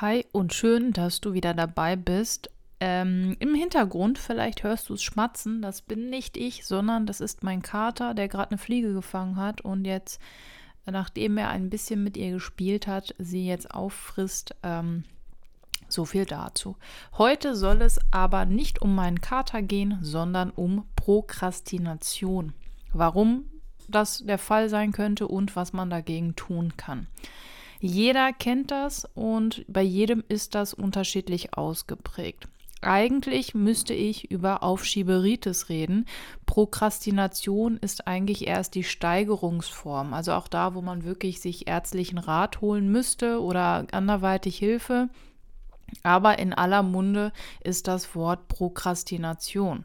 Hi und schön, dass du wieder dabei bist. Ähm, Im Hintergrund, vielleicht hörst du es schmatzen, das bin nicht ich, sondern das ist mein Kater, der gerade eine Fliege gefangen hat und jetzt, nachdem er ein bisschen mit ihr gespielt hat, sie jetzt auffrisst. Ähm, so viel dazu. Heute soll es aber nicht um meinen Kater gehen, sondern um Prokrastination. Warum das der Fall sein könnte und was man dagegen tun kann. Jeder kennt das und bei jedem ist das unterschiedlich ausgeprägt. Eigentlich müsste ich über Aufschieberitis reden. Prokrastination ist eigentlich erst die Steigerungsform, also auch da, wo man wirklich sich ärztlichen Rat holen müsste oder anderweitig Hilfe. Aber in aller Munde ist das Wort Prokrastination.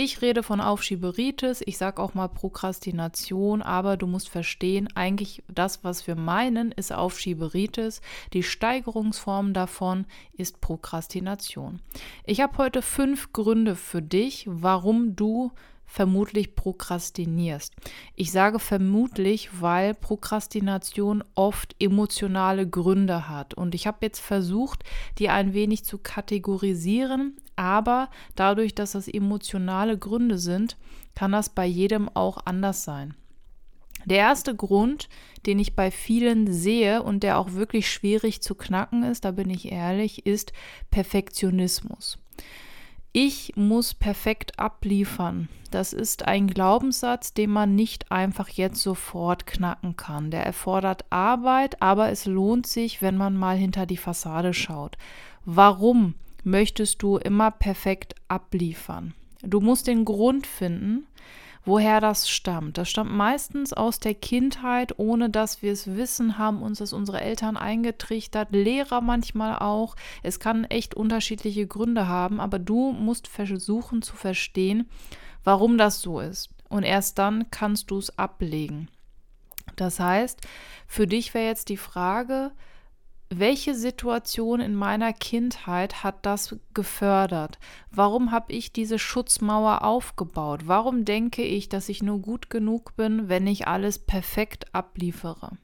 Ich rede von Aufschieberitis, ich sage auch mal Prokrastination, aber du musst verstehen, eigentlich das, was wir meinen, ist Aufschieberitis. Die Steigerungsform davon ist Prokrastination. Ich habe heute fünf Gründe für dich, warum du vermutlich prokrastinierst. Ich sage vermutlich, weil Prokrastination oft emotionale Gründe hat. Und ich habe jetzt versucht, die ein wenig zu kategorisieren, aber dadurch, dass das emotionale Gründe sind, kann das bei jedem auch anders sein. Der erste Grund, den ich bei vielen sehe und der auch wirklich schwierig zu knacken ist, da bin ich ehrlich, ist Perfektionismus. Ich muss perfekt abliefern. Das ist ein Glaubenssatz, den man nicht einfach jetzt sofort knacken kann. Der erfordert Arbeit, aber es lohnt sich, wenn man mal hinter die Fassade schaut. Warum möchtest du immer perfekt abliefern? Du musst den Grund finden, woher das stammt. Das stammt meistens aus der Kindheit, ohne dass wir es wissen, haben uns das unsere Eltern eingetrichtert, Lehrer manchmal auch. Es kann echt unterschiedliche Gründe haben, aber du musst versuchen zu verstehen, warum das so ist. Und erst dann kannst du es ablegen. Das heißt, für dich wäre jetzt die Frage, welche Situation in meiner Kindheit hat das gefördert? Warum habe ich diese Schutzmauer aufgebaut? Warum denke ich, dass ich nur gut genug bin, wenn ich alles perfekt abliefere?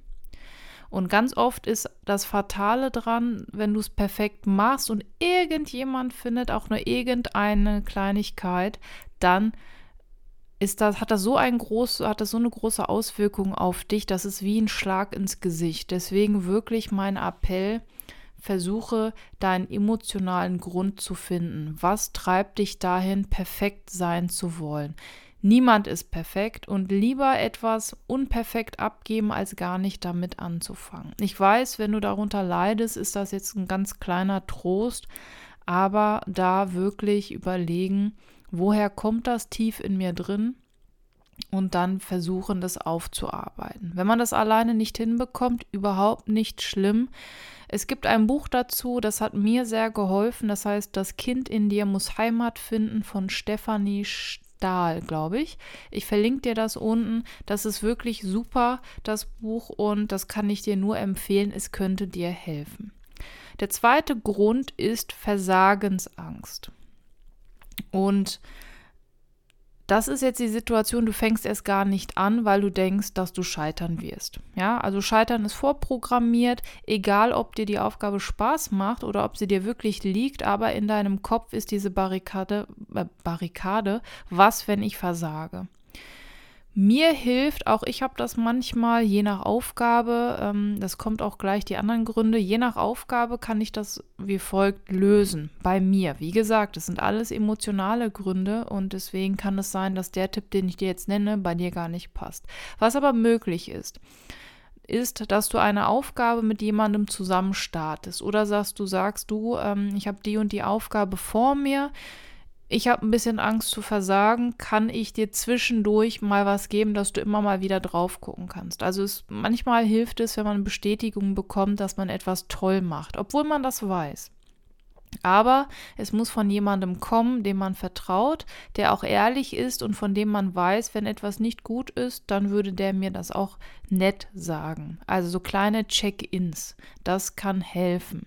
Und ganz oft ist das Fatale dran, wenn du es perfekt machst und irgendjemand findet auch nur irgendeine Kleinigkeit, dann ist das, hat das so ein groß, hat das so eine große Auswirkung auf dich, das ist wie ein Schlag ins Gesicht. Deswegen wirklich mein Appell, versuche deinen emotionalen Grund zu finden. Was treibt dich dahin, perfekt sein zu wollen? Niemand ist perfekt und lieber etwas unperfekt abgeben, als gar nicht damit anzufangen. Ich weiß, wenn du darunter leidest, ist das jetzt ein ganz kleiner Trost, aber da wirklich überlegen, woher kommt das tief in mir drin und dann versuchen, das aufzuarbeiten. Wenn man das alleine nicht hinbekommt, überhaupt nicht schlimm. Es gibt ein Buch dazu, das hat mir sehr geholfen. Das heißt, Das Kind in dir muss Heimat finden von Stefanie Stahl, glaube ich. Ich verlinke dir das unten. Das ist wirklich super, das Buch, und das kann ich dir nur empfehlen. Es könnte dir helfen. Der zweite Grund ist Versagensangst. Und das ist jetzt die Situation, du fängst erst gar nicht an, weil du denkst, dass du scheitern wirst. Ja, also scheitern ist vorprogrammiert, egal ob dir die Aufgabe Spaß macht oder ob sie dir wirklich liegt, aber in deinem Kopf ist diese Barrikade, äh, Barrikade, was, wenn ich versage? Mir hilft, auch ich habe das manchmal, je nach Aufgabe, ähm, das kommt auch gleich die anderen Gründe, je nach Aufgabe kann ich das wie folgt lösen. Bei mir, wie gesagt, das sind alles emotionale Gründe und deswegen kann es sein, dass der Tipp, den ich dir jetzt nenne, bei dir gar nicht passt. Was aber möglich ist, ist, dass du eine Aufgabe mit jemandem zusammen startest oder sagst du sagst du, ähm, ich habe die und die Aufgabe vor mir ich habe ein bisschen Angst zu versagen, kann ich dir zwischendurch mal was geben, dass du immer mal wieder drauf gucken kannst. Also es, manchmal hilft es, wenn man Bestätigung bekommt, dass man etwas toll macht, obwohl man das weiß. Aber es muss von jemandem kommen, dem man vertraut, der auch ehrlich ist und von dem man weiß, wenn etwas nicht gut ist, dann würde der mir das auch nett sagen. Also so kleine Check-ins, das kann helfen.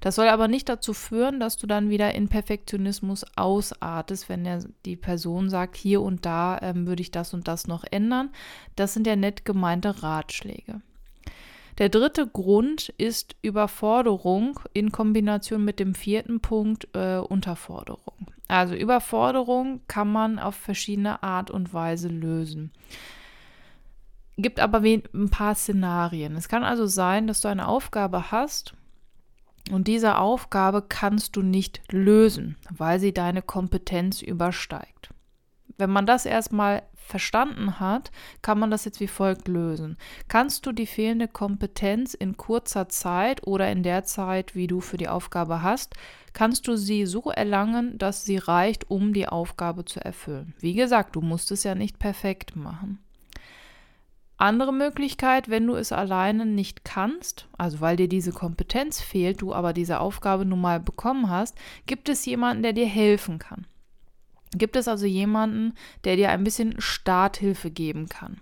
Das soll aber nicht dazu führen, dass du dann wieder in Perfektionismus ausartest, wenn der, die Person sagt, hier und da ähm, würde ich das und das noch ändern. Das sind ja nett gemeinte Ratschläge. Der dritte Grund ist Überforderung in Kombination mit dem vierten Punkt äh, Unterforderung. Also Überforderung kann man auf verschiedene Art und Weise lösen. Gibt aber ein paar Szenarien. Es kann also sein, dass du eine Aufgabe hast und diese Aufgabe kannst du nicht lösen, weil sie deine Kompetenz übersteigt. Wenn man das erstmal verstanden hat, kann man das jetzt wie folgt lösen. Kannst du die fehlende Kompetenz in kurzer Zeit oder in der Zeit, wie du für die Aufgabe hast, kannst du sie so erlangen, dass sie reicht, um die Aufgabe zu erfüllen. Wie gesagt, du musst es ja nicht perfekt machen. Andere Möglichkeit, wenn du es alleine nicht kannst, also weil dir diese Kompetenz fehlt, du aber diese Aufgabe nun mal bekommen hast, gibt es jemanden, der dir helfen kann. Gibt es also jemanden, der dir ein bisschen Starthilfe geben kann?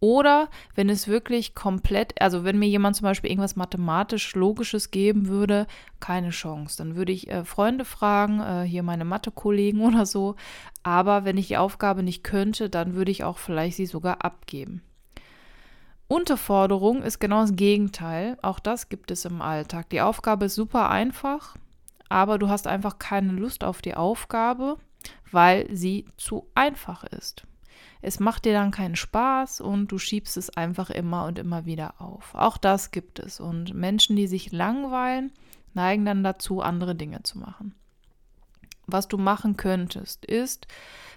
Oder wenn es wirklich komplett, also wenn mir jemand zum Beispiel irgendwas mathematisch Logisches geben würde, keine Chance. Dann würde ich äh, Freunde fragen, äh, hier meine Mathe-Kollegen oder so. Aber wenn ich die Aufgabe nicht könnte, dann würde ich auch vielleicht sie sogar abgeben. Unterforderung ist genau das Gegenteil. Auch das gibt es im Alltag. Die Aufgabe ist super einfach, aber du hast einfach keine Lust auf die Aufgabe, weil sie zu einfach ist. Es macht dir dann keinen Spaß und du schiebst es einfach immer und immer wieder auf. Auch das gibt es. Und Menschen, die sich langweilen, neigen dann dazu, andere Dinge zu machen. Was du machen könntest, ist,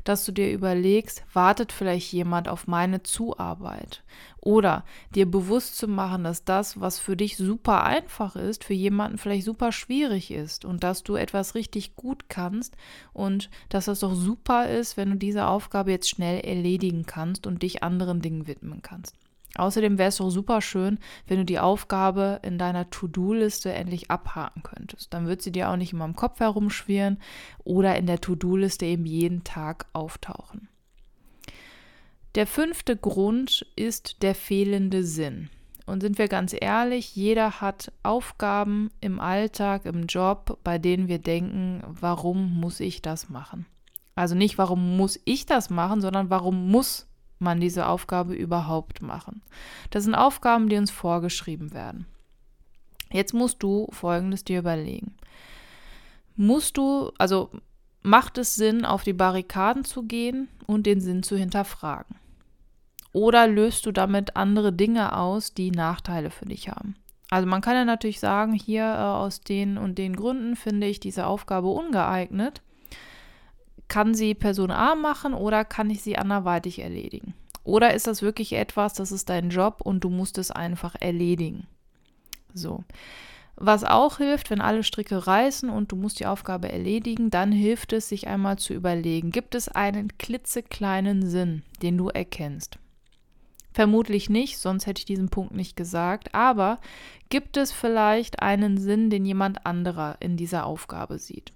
dass du dir überlegst, wartet vielleicht jemand auf meine Zuarbeit? Oder dir bewusst zu machen, dass das, was für dich super einfach ist, für jemanden vielleicht super schwierig ist und dass du etwas richtig gut kannst und dass das doch super ist, wenn du diese Aufgabe jetzt schnell erledigen kannst und dich anderen Dingen widmen kannst. Außerdem wäre es doch super schön, wenn du die Aufgabe in deiner To-Do-Liste endlich abhaken könntest. Dann wird sie dir auch nicht immer im Kopf herumschwirren oder in der To-Do-Liste eben jeden Tag auftauchen. Der fünfte Grund ist der fehlende Sinn. Und sind wir ganz ehrlich, jeder hat Aufgaben im Alltag, im Job, bei denen wir denken, warum muss ich das machen? Also nicht, warum muss ich das machen, sondern warum muss man diese Aufgabe überhaupt machen. Das sind Aufgaben, die uns vorgeschrieben werden. Jetzt musst du Folgendes dir überlegen. Musst du, also macht es Sinn, auf die Barrikaden zu gehen und den Sinn zu hinterfragen? Oder löst du damit andere Dinge aus, die Nachteile für dich haben? Also man kann ja natürlich sagen, hier äh, aus den und den Gründen finde ich diese Aufgabe ungeeignet kann sie Person A machen oder kann ich sie anderweitig erledigen? Oder ist das wirklich etwas, das ist dein Job und du musst es einfach erledigen? So. Was auch hilft, wenn alle Stricke reißen und du musst die Aufgabe erledigen, dann hilft es, sich einmal zu überlegen, gibt es einen klitzekleinen Sinn, den du erkennst? Vermutlich nicht, sonst hätte ich diesen Punkt nicht gesagt, aber gibt es vielleicht einen Sinn, den jemand anderer in dieser Aufgabe sieht?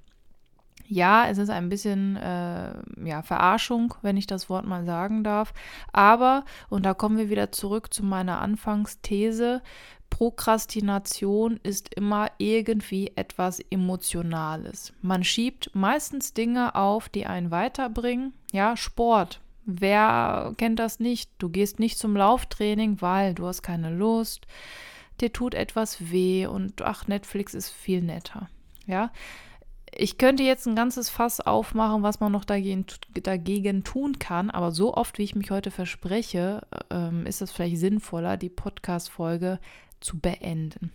Ja, es ist ein bisschen äh, ja, Verarschung, wenn ich das Wort mal sagen darf. Aber, und da kommen wir wieder zurück zu meiner Anfangsthese, Prokrastination ist immer irgendwie etwas Emotionales. Man schiebt meistens Dinge auf, die einen weiterbringen. Ja, Sport. Wer kennt das nicht? Du gehst nicht zum Lauftraining, weil du hast keine Lust, dir tut etwas weh und ach, Netflix ist viel netter. Ja, ich könnte jetzt ein ganzes Fass aufmachen, was man noch dagegen, dagegen tun kann, aber so oft, wie ich mich heute verspreche, ähm, ist es vielleicht sinnvoller, die Podcast-Folge zu beenden.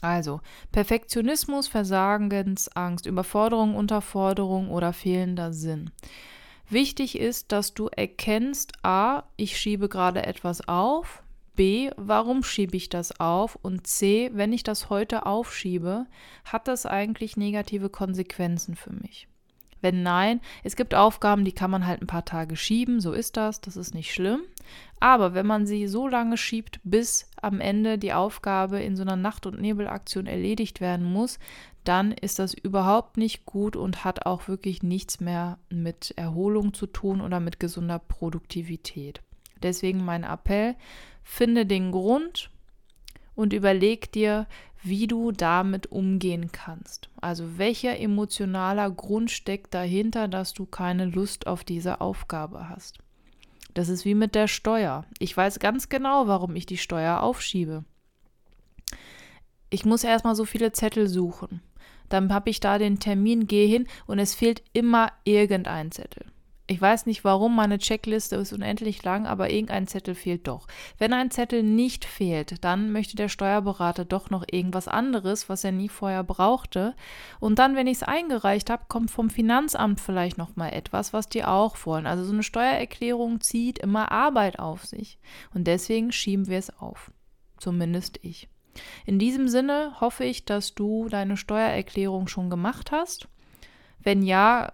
Also, Perfektionismus, Versagensangst, Überforderung, Unterforderung oder fehlender Sinn. Wichtig ist, dass du erkennst, a, ich schiebe gerade etwas auf, B, warum schiebe ich das auf? Und C, wenn ich das heute aufschiebe, hat das eigentlich negative Konsequenzen für mich? Wenn nein, es gibt Aufgaben, die kann man halt ein paar Tage schieben, so ist das, das ist nicht schlimm. Aber wenn man sie so lange schiebt, bis am Ende die Aufgabe in so einer Nacht- und Nebelaktion erledigt werden muss, dann ist das überhaupt nicht gut und hat auch wirklich nichts mehr mit Erholung zu tun oder mit gesunder Produktivität. Deswegen mein Appell, finde den Grund und überleg dir, wie du damit umgehen kannst. Also welcher emotionaler Grund steckt dahinter, dass du keine Lust auf diese Aufgabe hast. Das ist wie mit der Steuer. Ich weiß ganz genau, warum ich die Steuer aufschiebe. Ich muss erstmal so viele Zettel suchen. Dann habe ich da den Termin, gehe hin und es fehlt immer irgendein Zettel. Ich weiß nicht warum, meine Checkliste ist unendlich lang, aber irgendein Zettel fehlt doch. Wenn ein Zettel nicht fehlt, dann möchte der Steuerberater doch noch irgendwas anderes, was er nie vorher brauchte. Und dann, wenn ich es eingereicht habe, kommt vom Finanzamt vielleicht noch mal etwas, was die auch wollen. Also so eine Steuererklärung zieht immer Arbeit auf sich. Und deswegen schieben wir es auf. Zumindest ich. In diesem Sinne hoffe ich, dass du deine Steuererklärung schon gemacht hast. Wenn ja,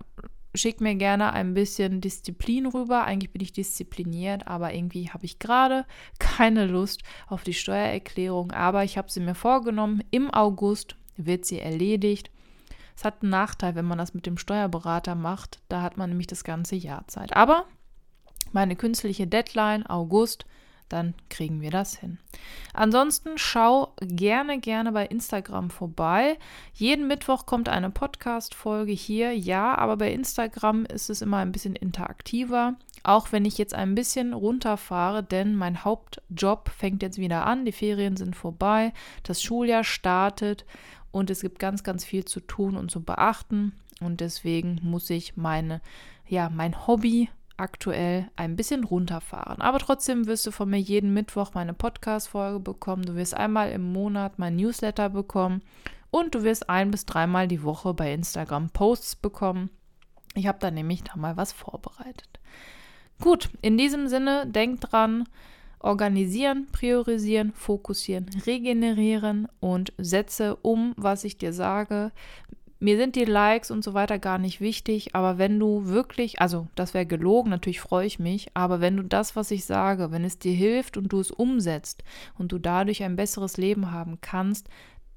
schick mir gerne ein bisschen Disziplin rüber. Eigentlich bin ich diszipliniert, aber irgendwie habe ich gerade keine Lust auf die Steuererklärung. Aber ich habe sie mir vorgenommen. Im August wird sie erledigt. Es hat einen Nachteil, wenn man das mit dem Steuerberater macht. Da hat man nämlich das ganze Jahr Zeit. Aber meine künstliche Deadline, August, dann kriegen wir das hin. Ansonsten schau gerne, gerne bei Instagram vorbei. Jeden Mittwoch kommt eine Podcast-Folge hier, ja, aber bei Instagram ist es immer ein bisschen interaktiver. Auch wenn ich jetzt ein bisschen runterfahre, denn mein Hauptjob fängt jetzt wieder an, die Ferien sind vorbei, das Schuljahr startet und es gibt ganz, ganz viel zu tun und zu beachten. Und deswegen muss ich meine, ja, mein Hobby aktuell ein bisschen runterfahren. Aber trotzdem wirst du von mir jeden Mittwoch meine Podcast-Folge bekommen. Du wirst einmal im Monat mein Newsletter bekommen und du wirst ein bis dreimal die Woche bei Instagram Posts bekommen. Ich habe da nämlich da mal was vorbereitet. Gut, in diesem Sinne, denk dran, organisieren, priorisieren, fokussieren, regenerieren und setze um, was ich dir sage mir sind die Likes und so weiter gar nicht wichtig, aber wenn du wirklich, also das wäre gelogen, natürlich freue ich mich, aber wenn du das, was ich sage, wenn es dir hilft und du es umsetzt und du dadurch ein besseres Leben haben kannst,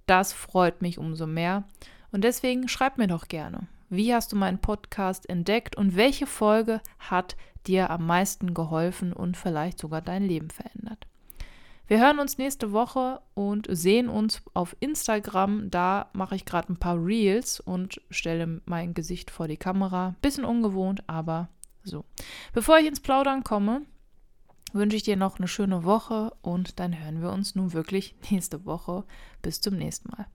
das freut mich umso mehr. Und deswegen schreib mir doch gerne, wie hast du meinen Podcast entdeckt und welche Folge hat dir am meisten geholfen und vielleicht sogar dein Leben verändert. Wir hören uns nächste Woche und sehen uns auf Instagram. Da mache ich gerade ein paar Reels und stelle mein Gesicht vor die Kamera. Bisschen ungewohnt, aber so. Bevor ich ins Plaudern komme, wünsche ich dir noch eine schöne Woche und dann hören wir uns nun wirklich nächste Woche. Bis zum nächsten Mal.